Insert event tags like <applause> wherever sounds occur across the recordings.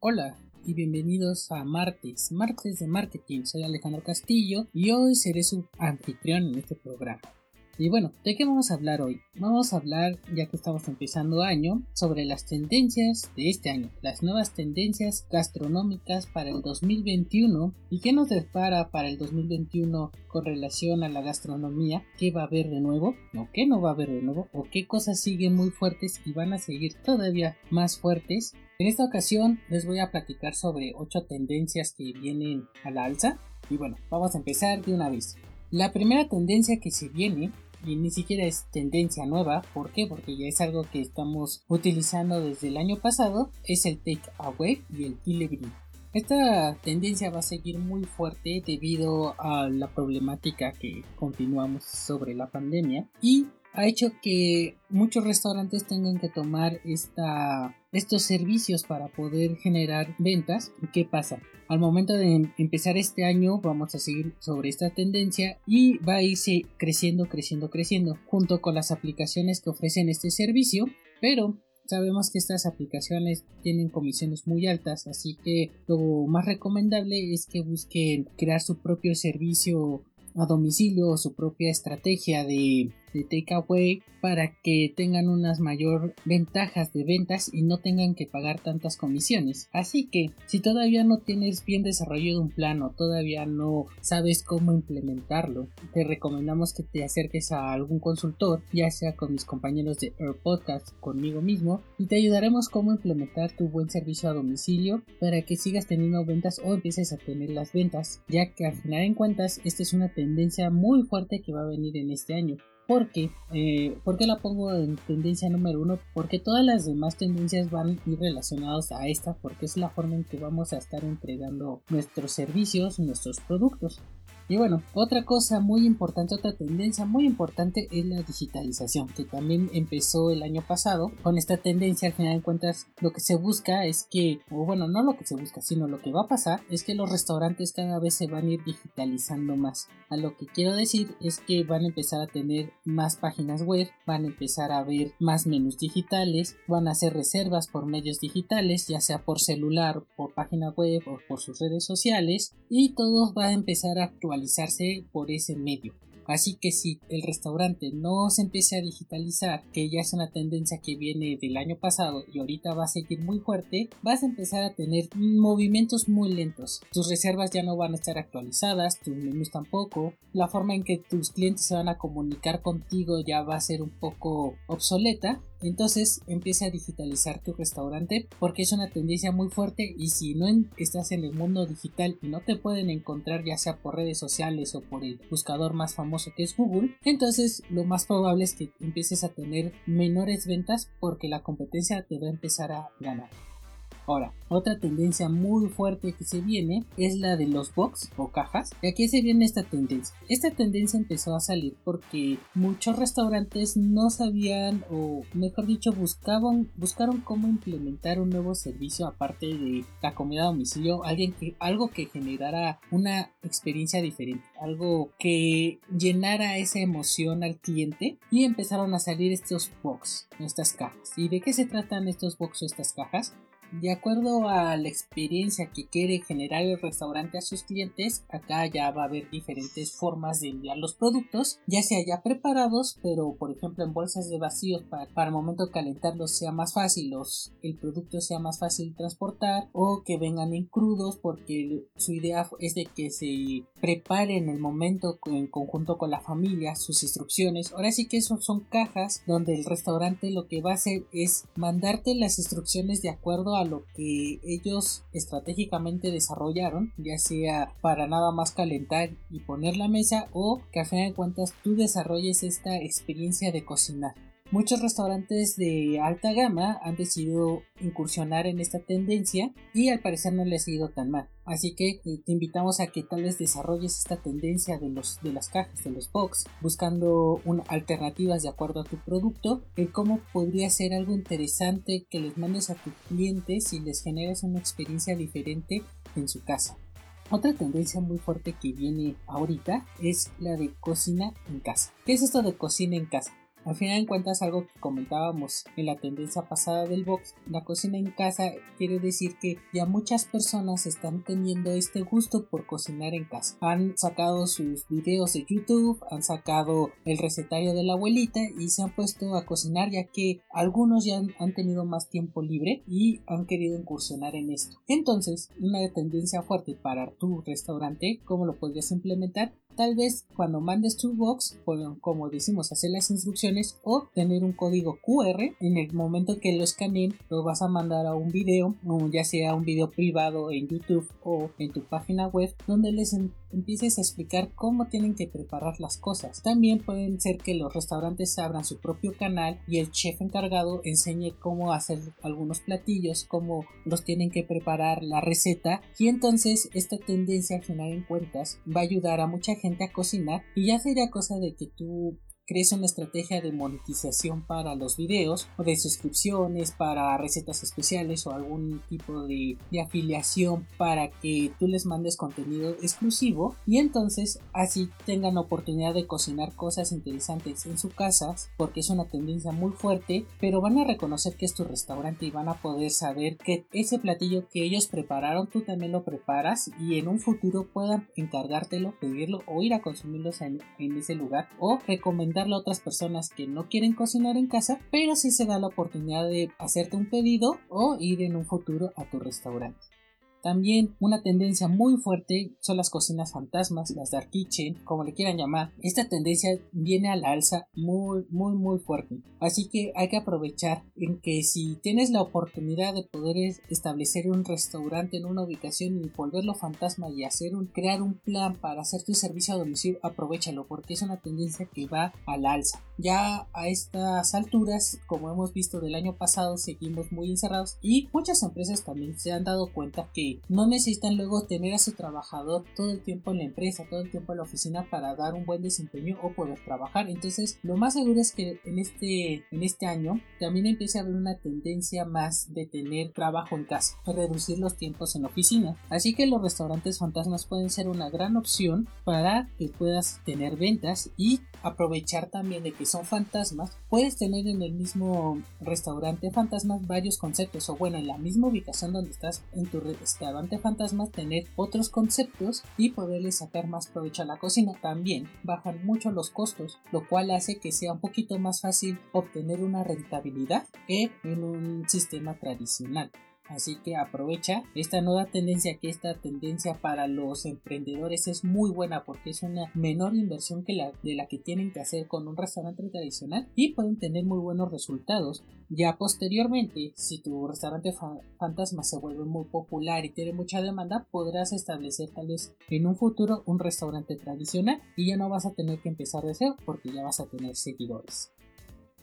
Hola y bienvenidos a Martes, Martes de Marketing. Soy Alejandro Castillo y hoy seré su anfitrión en este programa. Y bueno, ¿de qué vamos a hablar hoy? Vamos a hablar, ya que estamos empezando año, sobre las tendencias de este año, las nuevas tendencias gastronómicas para el 2021 y qué nos depara para el 2021 con relación a la gastronomía, qué va a haber de nuevo o qué no va a haber de nuevo o qué cosas siguen muy fuertes y van a seguir todavía más fuertes. En esta ocasión les voy a platicar sobre 8 tendencias que vienen a la alza y bueno, vamos a empezar de una vez. La primera tendencia que se viene y ni siquiera es tendencia nueva. ¿Por qué? Porque ya es algo que estamos utilizando desde el año pasado. Es el take away y el delivery. Esta tendencia va a seguir muy fuerte debido a la problemática que continuamos sobre la pandemia y ha hecho que muchos restaurantes tengan que tomar esta, estos servicios para poder generar ventas. ¿Qué pasa? Al momento de empezar este año vamos a seguir sobre esta tendencia y va a irse creciendo, creciendo, creciendo junto con las aplicaciones que ofrecen este servicio, pero Sabemos que estas aplicaciones tienen comisiones muy altas, así que lo más recomendable es que busquen crear su propio servicio a domicilio o su propia estrategia de, de takeaway para que tengan unas mayor ventajas de ventas y no tengan que pagar tantas comisiones. Así que si todavía no tienes bien desarrollado un plan o todavía no sabes cómo implementarlo, te recomendamos que te acerques a algún consultor, ya sea con mis compañeros de Air Podcast, conmigo mismo, y te ayudaremos cómo implementar tu buen servicio a domicilio para que sigas teniendo ventas o empieces a tener las ventas, ya que al final en cuentas esta es una tendencia muy fuerte que va a venir en este año. Porque, eh, ¿Por qué la pongo en tendencia número uno? Porque todas las demás tendencias van a ir relacionadas a esta porque es la forma en que vamos a estar entregando nuestros servicios, nuestros productos. Y bueno, otra cosa muy importante, otra tendencia muy importante es la digitalización, que también empezó el año pasado. Con esta tendencia, al final de cuentas, lo que se busca es que, o bueno, no lo que se busca, sino lo que va a pasar es que los restaurantes cada vez se van a ir digitalizando más. A lo que quiero decir es que van a empezar a tener más páginas web, van a empezar a ver más menús digitales, van a hacer reservas por medios digitales, ya sea por celular, por página web o por sus redes sociales, y todo va a empezar a actualizar por ese medio. Así que si el restaurante no se empieza a digitalizar, que ya es una tendencia que viene del año pasado y ahorita va a seguir muy fuerte, vas a empezar a tener movimientos muy lentos. Tus reservas ya no van a estar actualizadas, tus menús tampoco. La forma en que tus clientes se van a comunicar contigo ya va a ser un poco obsoleta entonces empieza a digitalizar tu restaurante porque es una tendencia muy fuerte y si no estás en el mundo digital y no te pueden encontrar ya sea por redes sociales o por el buscador más famoso que es Google, entonces lo más probable es que empieces a tener menores ventas porque la competencia te va a empezar a ganar. Ahora, otra tendencia muy fuerte que se viene es la de los box o cajas. ¿Y aquí se viene esta tendencia? Esta tendencia empezó a salir porque muchos restaurantes no sabían o mejor dicho buscaban buscaron cómo implementar un nuevo servicio aparte de la comida a domicilio, alguien que algo que generara una experiencia diferente, algo que llenara esa emoción al cliente y empezaron a salir estos box, estas cajas. ¿Y de qué se tratan estos box o estas cajas? De acuerdo a la experiencia que quiere generar el restaurante a sus clientes, acá ya va a haber diferentes formas de enviar los productos, ya sea ya preparados, pero por ejemplo en bolsas de vacíos para, para el momento de calentarlos sea más fácil, los, el producto sea más fácil de transportar, o que vengan en crudos porque su idea es de que se prepare en el momento en conjunto con la familia sus instrucciones. Ahora sí que eso son cajas donde el restaurante lo que va a hacer es mandarte las instrucciones de acuerdo a lo que ellos estratégicamente desarrollaron, ya sea para nada más calentar y poner la mesa o que a fin de cuentas tú desarrolles esta experiencia de cocinar. Muchos restaurantes de alta gama han decidido incursionar en esta tendencia y al parecer no les ha ido tan mal. Así que eh, te invitamos a que tal vez desarrolles esta tendencia de, los, de las cajas, de los box, buscando alternativas de acuerdo a tu producto, el cómo podría ser algo interesante que les mandes a tus clientes y les generes una experiencia diferente en su casa. Otra tendencia muy fuerte que viene ahorita es la de cocina en casa. ¿Qué es esto de cocina en casa? Al final en cuentas, algo que comentábamos en la tendencia pasada del box, la cocina en casa quiere decir que ya muchas personas están teniendo este gusto por cocinar en casa. Han sacado sus videos de YouTube, han sacado el recetario de la abuelita y se han puesto a cocinar ya que algunos ya han, han tenido más tiempo libre y han querido incursionar en esto. Entonces, una tendencia fuerte para tu restaurante, ¿cómo lo podrías implementar? Tal vez cuando mandes tu box, como decimos, hacer las instrucciones o tener un código QR. En el momento que lo escaneen, lo vas a mandar a un video, ya sea un video privado en YouTube o en tu página web, donde les empieces a explicar cómo tienen que preparar las cosas. También pueden ser que los restaurantes abran su propio canal y el chef encargado enseñe cómo hacer algunos platillos, cómo los tienen que preparar, la receta y entonces esta tendencia al final en cuentas va a ayudar a mucha gente a cocinar y ya sería cosa de que tú crees una estrategia de monetización para los videos o de suscripciones para recetas especiales o algún tipo de, afiliación para que tú les mandes contenido exclusivo y entonces así tengan oportunidad de cocinar cosas interesantes en su casa porque es una tendencia muy fuerte pero van a reconocer que es tu restaurante y van a poder saber que ese platillo que ellos prepararon tú también lo preparas y en un futuro puedan encargártelo pedirlo o ir a consumirlos en, en ese lugar o recomendar a otras personas que no quieren cocinar en casa, pero sí se da la oportunidad de hacerte un pedido o ir en un futuro a tu restaurante. También una tendencia muy fuerte son las cocinas fantasmas, las dark kitchen, como le quieran llamar. Esta tendencia viene a la alza muy, muy, muy fuerte. Así que hay que aprovechar en que si tienes la oportunidad de poder establecer un restaurante en una ubicación y volverlo fantasma y hacer un, crear un plan para hacer tu servicio a domicilio, aprovechalo porque es una tendencia que va a la alza. Ya a estas alturas, como hemos visto del año pasado, seguimos muy encerrados y muchas empresas también se han dado cuenta que no necesitan luego tener a su trabajador todo el tiempo en la empresa, todo el tiempo en la oficina para dar un buen desempeño o poder trabajar. Entonces, lo más seguro es que en este, en este año también empiece a haber una tendencia más de tener trabajo en casa, reducir los tiempos en la oficina. Así que los restaurantes fantasmas pueden ser una gran opción para que puedas tener ventas y aprovechar también de que son fantasmas. Puedes tener en el mismo restaurante fantasmas varios conceptos o bueno, en la misma ubicación donde estás en tu restaurante restaurante fantasmas tener otros conceptos y poderle sacar más provecho a la cocina. También bajan mucho los costos, lo cual hace que sea un poquito más fácil obtener una rentabilidad que en un sistema tradicional. Así que aprovecha esta nueva tendencia, que esta tendencia para los emprendedores es muy buena porque es una menor inversión que la de la que tienen que hacer con un restaurante tradicional y pueden tener muy buenos resultados. Ya posteriormente, si tu restaurante fantasma se vuelve muy popular y tiene mucha demanda, podrás establecer tal vez en un futuro un restaurante tradicional y ya no vas a tener que empezar de cero porque ya vas a tener seguidores.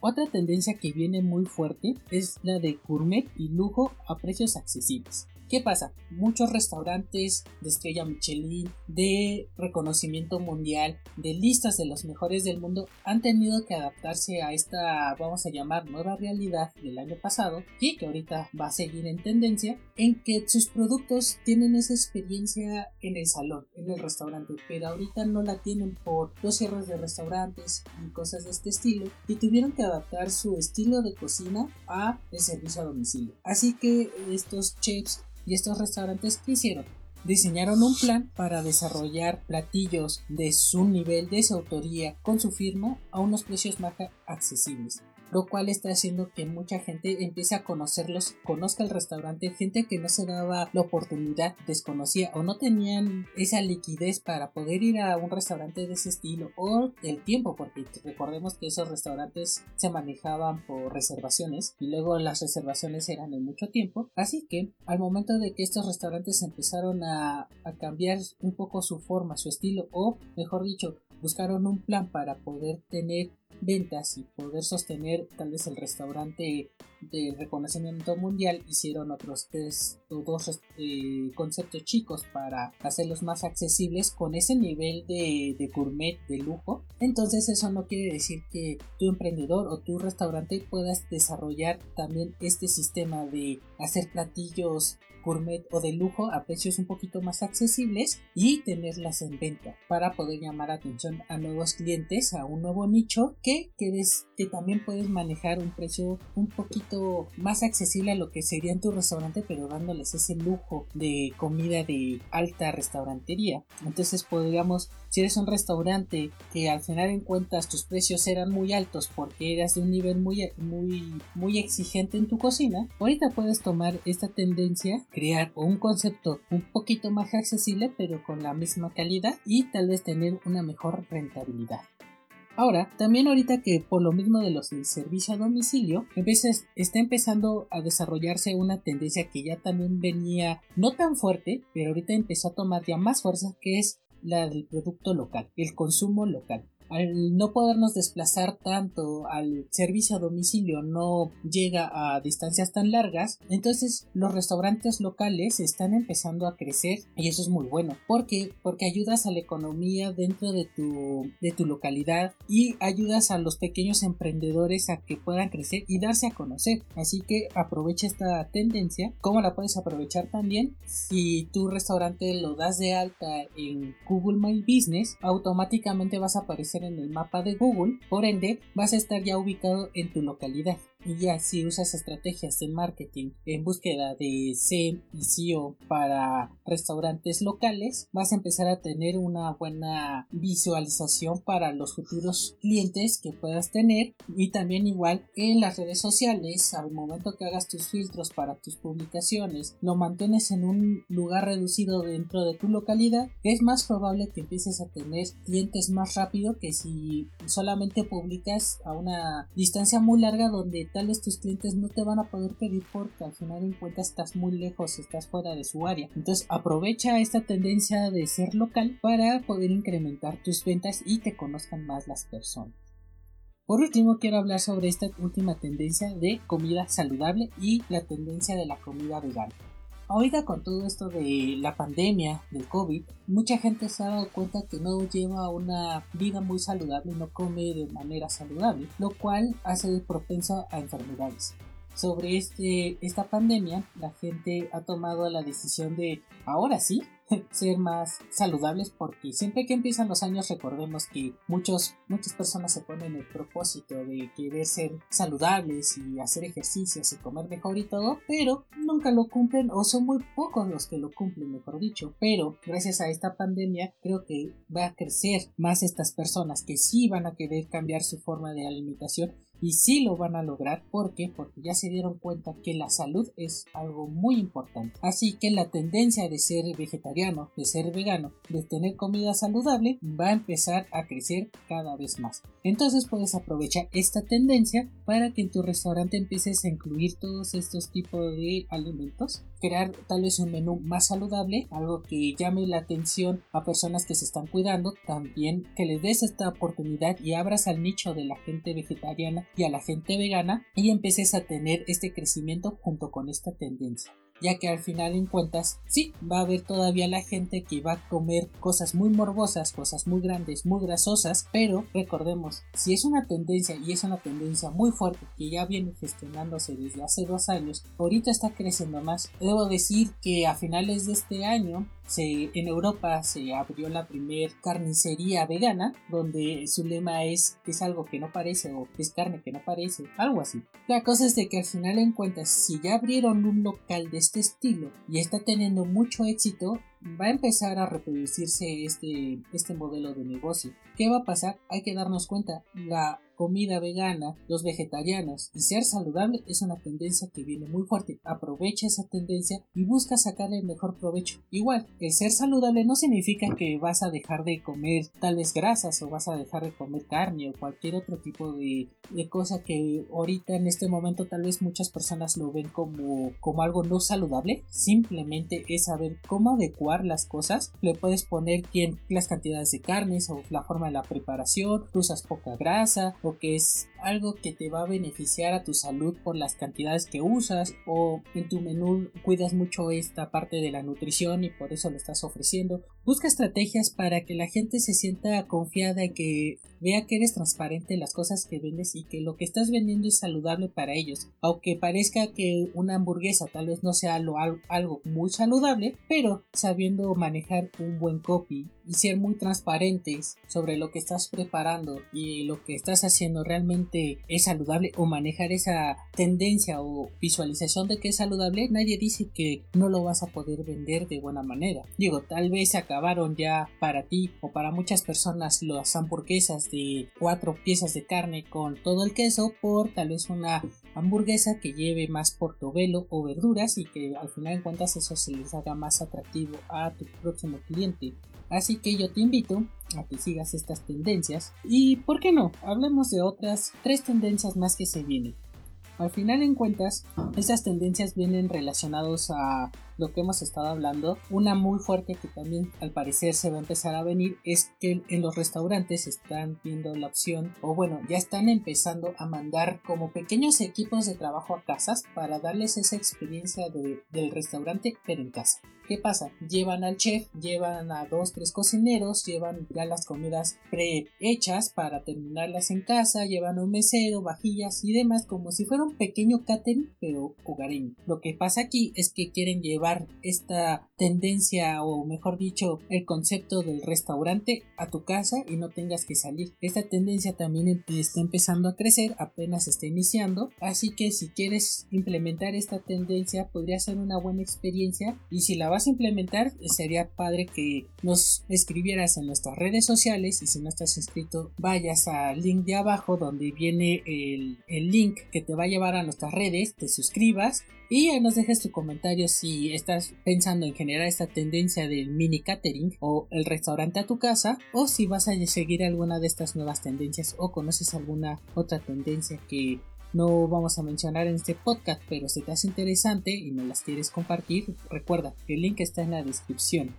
Otra tendencia que viene muy fuerte es la de gourmet y lujo a precios accesibles. ¿Qué pasa? Muchos restaurantes de estrella Michelin, de reconocimiento mundial, de listas de los mejores del mundo, han tenido que adaptarse a esta, vamos a llamar, nueva realidad del año pasado y que ahorita va a seguir en tendencia, en que sus productos tienen esa experiencia en el salón, en el restaurante, pero ahorita no la tienen por los cierres de restaurantes y cosas de este estilo y tuvieron que adaptar su estilo de cocina a el servicio a domicilio. Así que estos chefs y estos restaurantes ¿qué hicieron? Diseñaron un plan para desarrollar platillos de su nivel, de su autoría, con su firma a unos precios más accesibles lo cual está haciendo que mucha gente empiece a conocerlos, conozca el restaurante, gente que no se daba la oportunidad, desconocía o no tenían esa liquidez para poder ir a un restaurante de ese estilo o el tiempo, porque recordemos que esos restaurantes se manejaban por reservaciones y luego las reservaciones eran en mucho tiempo, así que al momento de que estos restaurantes empezaron a, a cambiar un poco su forma, su estilo o mejor dicho, buscaron un plan para poder tener ventas y poder sostener tal vez el restaurante de reconocimiento mundial hicieron otros tres o dos eh, conceptos chicos para hacerlos más accesibles con ese nivel de, de gourmet de lujo. Entonces eso no quiere decir que tu emprendedor o tu restaurante puedas desarrollar también este sistema de hacer platillos gourmet o de lujo a precios un poquito más accesibles y tenerlas en venta para poder llamar atención a nuevos clientes, a un nuevo nicho que, también puedes manejar un precio un poquito más accesible a lo que sería en tu restaurante, pero dándoles ese lujo de comida de alta restaurantería. Entonces podríamos, si eres un restaurante que al final en cuentas tus precios eran muy altos porque eras de un nivel muy, muy, muy exigente en tu cocina, ahorita puedes tomar esta tendencia crear un concepto un poquito más accesible pero con la misma calidad y tal vez tener una mejor rentabilidad. Ahora, también ahorita que por lo mismo de los del servicio a domicilio, está empezando a desarrollarse una tendencia que ya también venía no tan fuerte, pero ahorita empezó a tomar ya más fuerza, que es la del producto local, el consumo local al no podernos desplazar tanto al servicio a domicilio no llega a distancias tan largas entonces los restaurantes locales están empezando a crecer y eso es muy bueno. Porque porque ayudas a la economía dentro de tu de tu localidad y ayudas a los pequeños emprendedores a que puedan crecer y darse a conocer. Así que aprovecha esta tendencia. Cómo la puedes aprovechar también si tu restaurante lo das de alta en Google My Business automáticamente vas a aparecer en el mapa de Google, por ende vas a estar ya ubicado en tu localidad. Y ya si usas estrategias de marketing en búsqueda de SEM y SEO para restaurantes locales, vas a empezar a tener una buena visualización para los futuros clientes que puedas tener. Y también igual en las redes sociales, al momento que hagas tus filtros para tus publicaciones, lo mantienes en un lugar reducido dentro de tu localidad, es más probable que empieces a tener clientes más rápido que si solamente publicas a una distancia muy larga donde tal vez tus clientes no te van a poder pedir porque al final en cuenta estás muy lejos, estás fuera de su área. Entonces aprovecha esta tendencia de ser local para poder incrementar tus ventas y te conozcan más las personas. Por último, quiero hablar sobre esta última tendencia de comida saludable y la tendencia de la comida vegana. Ahorita con todo esto de la pandemia del COVID, mucha gente se ha dado cuenta que no lleva una vida muy saludable no come de manera saludable, lo cual hace propenso a enfermedades. Sobre este, esta pandemia, la gente ha tomado la decisión de, ahora sí, <laughs> ser más saludables porque siempre que empiezan los años recordemos que muchos, muchas personas se ponen el propósito de querer ser saludables y hacer ejercicios y comer mejor y todo, pero nunca lo cumplen o son muy pocos los que lo cumplen, mejor dicho. Pero gracias a esta pandemia creo que va a crecer más estas personas que sí van a querer cambiar su forma de alimentación y sí lo van a lograr porque porque ya se dieron cuenta que la salud es algo muy importante. Así que la tendencia de ser vegetariano de ser vegano de tener comida saludable va a empezar a crecer cada vez más. Entonces puedes aprovechar esta tendencia para que en tu restaurante empieces a incluir todos estos tipos de alimentos crear tal vez un menú más saludable, algo que llame la atención a personas que se están cuidando, también que les des esta oportunidad y abras al nicho de la gente vegetariana y a la gente vegana y empieces a tener este crecimiento junto con esta tendencia ya que al final en cuentas sí va a haber todavía la gente que va a comer cosas muy morbosas, cosas muy grandes, muy grasosas, pero recordemos, si es una tendencia y es una tendencia muy fuerte que ya viene gestionándose desde hace dos años, ahorita está creciendo más. Debo decir que a finales de este año en Europa se abrió la primer carnicería vegana, donde su lema es es algo que no parece o es carne que no parece, algo así. La cosa es de que al final en cuentas, si ya abrieron un local de este estilo y está teniendo mucho éxito, va a empezar a reproducirse este, este modelo de negocio. ¿Qué va a pasar? Hay que darnos cuenta, la comida vegana, los vegetarianos y ser saludable es una tendencia que viene muy fuerte. Aprovecha esa tendencia y busca sacarle el mejor provecho. Igual, el ser saludable no significa que vas a dejar de comer tal vez grasas o vas a dejar de comer carne o cualquier otro tipo de, de cosa que ahorita en este momento tal vez muchas personas lo ven como, como algo no saludable. Simplemente es saber cómo adecuar las cosas, le puedes poner quién, las cantidades de carnes o la forma de la preparación, usas poca grasa o que es algo que te va a beneficiar a tu salud por las cantidades que usas o en tu menú cuidas mucho esta parte de la nutrición y por eso lo estás ofreciendo. Busca estrategias para que la gente se sienta confiada que vea que eres transparente en las cosas que vendes y que lo que estás vendiendo es saludable para ellos. Aunque parezca que una hamburguesa tal vez no sea algo muy saludable, pero sabiendo manejar un buen copy y ser muy transparentes sobre lo que estás preparando y lo que estás haciendo realmente es saludable o manejar esa tendencia o visualización de que es saludable, nadie dice que no lo vas a poder vender de buena manera. Digo, tal vez acabaron ya para ti o para muchas personas las hamburguesas de cuatro piezas de carne con todo el queso por tal vez una hamburguesa que lleve más portobelo o verduras y que al final en cuentas eso se les haga más atractivo a tu próximo cliente. Así que yo te invito a que sigas estas tendencias y, ¿por qué no? Hablemos de otras tres tendencias más que se vienen. Al final en cuentas, estas tendencias vienen relacionados a lo que hemos estado hablando. Una muy fuerte que también al parecer se va a empezar a venir es que en los restaurantes están viendo la opción o bueno, ya están empezando a mandar como pequeños equipos de trabajo a casas para darles esa experiencia del restaurante pero en casa. ¿Qué pasa? Llevan al chef, llevan a dos, tres cocineros, llevan ya las comidas prehechas para terminarlas en casa, llevan un mesero, vajillas y demás como si fuera un pequeño catering pero hogareño. Lo que pasa aquí es que quieren llevar esta tendencia o mejor dicho el concepto del restaurante a tu casa y no tengas que salir. Esta tendencia también está empezando a crecer, apenas está iniciando, así que si quieres implementar esta tendencia podría ser una buena experiencia y si la vas a implementar, sería padre que nos escribieras en nuestras redes sociales y si no estás inscrito, vayas al link de abajo donde viene el, el link que te va a llevar a nuestras redes, te suscribas y nos dejes tu comentario si estás pensando en generar esta tendencia del mini catering o el restaurante a tu casa o si vas a seguir alguna de estas nuevas tendencias o conoces alguna otra tendencia que no vamos a mencionar en este podcast, pero si te hace interesante y no las quieres compartir, recuerda el link está en la descripción.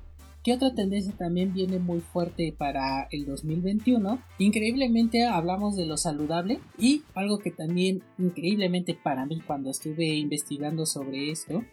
¿Qué otra tendencia también viene muy fuerte para el 2021? Increíblemente hablamos de lo saludable y algo que también increíblemente para mí cuando estuve investigando sobre esto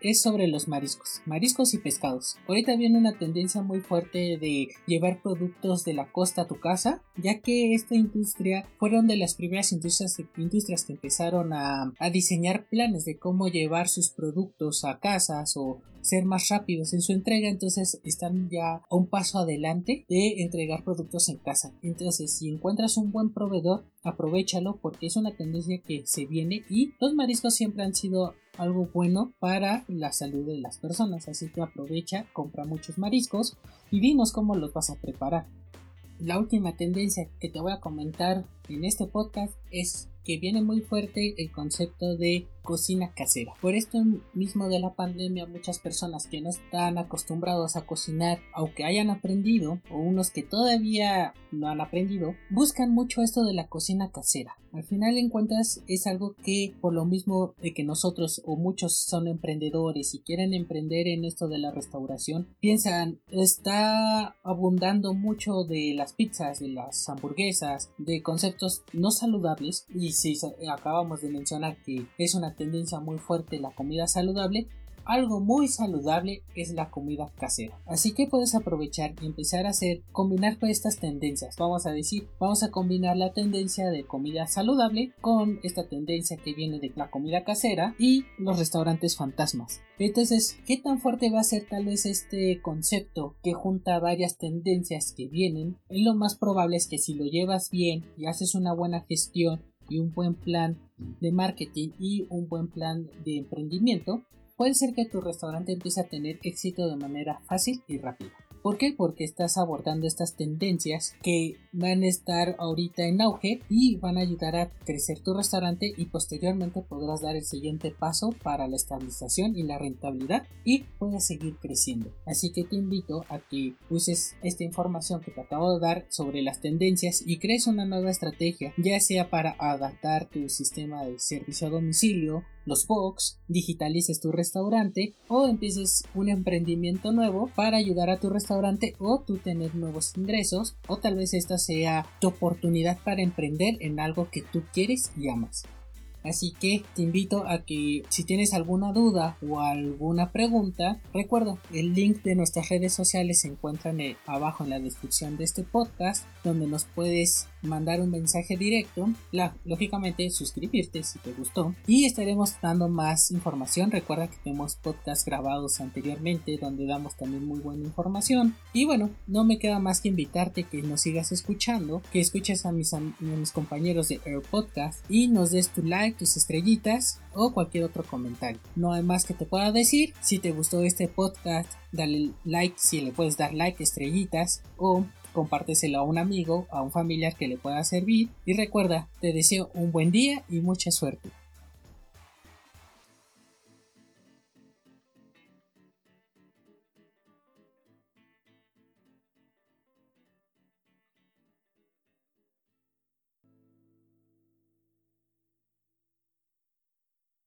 es sobre los mariscos, mariscos y pescados. Ahorita viene una tendencia muy fuerte de llevar productos de la costa a tu casa, ya que esta industria fueron de las primeras industrias, industrias que empezaron a, a diseñar planes de cómo llevar sus productos a casas o ser más rápidos en su entrega, entonces están ya a un paso adelante de entregar productos en casa. Entonces, si encuentras un buen proveedor, aprovechalo porque es una tendencia que se viene y los mariscos siempre han sido algo bueno para la salud de las personas, así que aprovecha, compra muchos mariscos y dinos cómo los vas a preparar. La última tendencia que te voy a comentar en este podcast es que viene muy fuerte el concepto de cocina casera. Por esto mismo de la pandemia, muchas personas que no están acostumbrados a cocinar, aunque hayan aprendido, o unos que todavía no han aprendido, buscan mucho esto de la cocina casera. Al final en cuentas es algo que por lo mismo de que nosotros o muchos son emprendedores y quieren emprender en esto de la restauración, piensan está abundando mucho de las pizzas, de las hamburguesas, de conceptos no saludables y si acabamos de mencionar que es una tendencia muy fuerte la comida saludable, algo muy saludable es la comida casera. Así que puedes aprovechar y empezar a hacer, combinar con estas tendencias. Vamos a decir, vamos a combinar la tendencia de comida saludable con esta tendencia que viene de la comida casera y los restaurantes fantasmas. Entonces, ¿qué tan fuerte va a ser tal vez este concepto que junta varias tendencias que vienen? lo más probable es que si lo llevas bien y haces una buena gestión y un buen plan de marketing y un buen plan de emprendimiento, puede ser que tu restaurante empiece a tener éxito de manera fácil y rápida. ¿Por qué? Porque estás abordando estas tendencias que van a estar ahorita en auge y van a ayudar a crecer tu restaurante y posteriormente podrás dar el siguiente paso para la estabilización y la rentabilidad y puedas seguir creciendo. Así que te invito a que uses esta información que te acabo de dar sobre las tendencias y crees una nueva estrategia, ya sea para adaptar tu sistema de servicio a domicilio los box, digitalices tu restaurante o empieces un emprendimiento nuevo para ayudar a tu restaurante o tú tener nuevos ingresos o tal vez esta sea tu oportunidad para emprender en algo que tú quieres y amas. Así que te invito a que si tienes alguna duda o alguna pregunta, recuerda, el link de nuestras redes sociales se encuentra abajo en la descripción de este podcast, donde nos puedes mandar un mensaje directo, lógicamente suscribirte si te gustó y estaremos dando más información. Recuerda que tenemos podcasts grabados anteriormente donde damos también muy buena información. Y bueno, no me queda más que invitarte que nos sigas escuchando, que escuches a mis, a mis compañeros de Air Podcast y nos des tu tus estrellitas o cualquier otro comentario. No hay más que te pueda decir. Si te gustó este podcast, dale like si le puedes dar like, estrellitas o compárteselo a un amigo, a un familiar que le pueda servir y recuerda, te deseo un buen día y mucha suerte.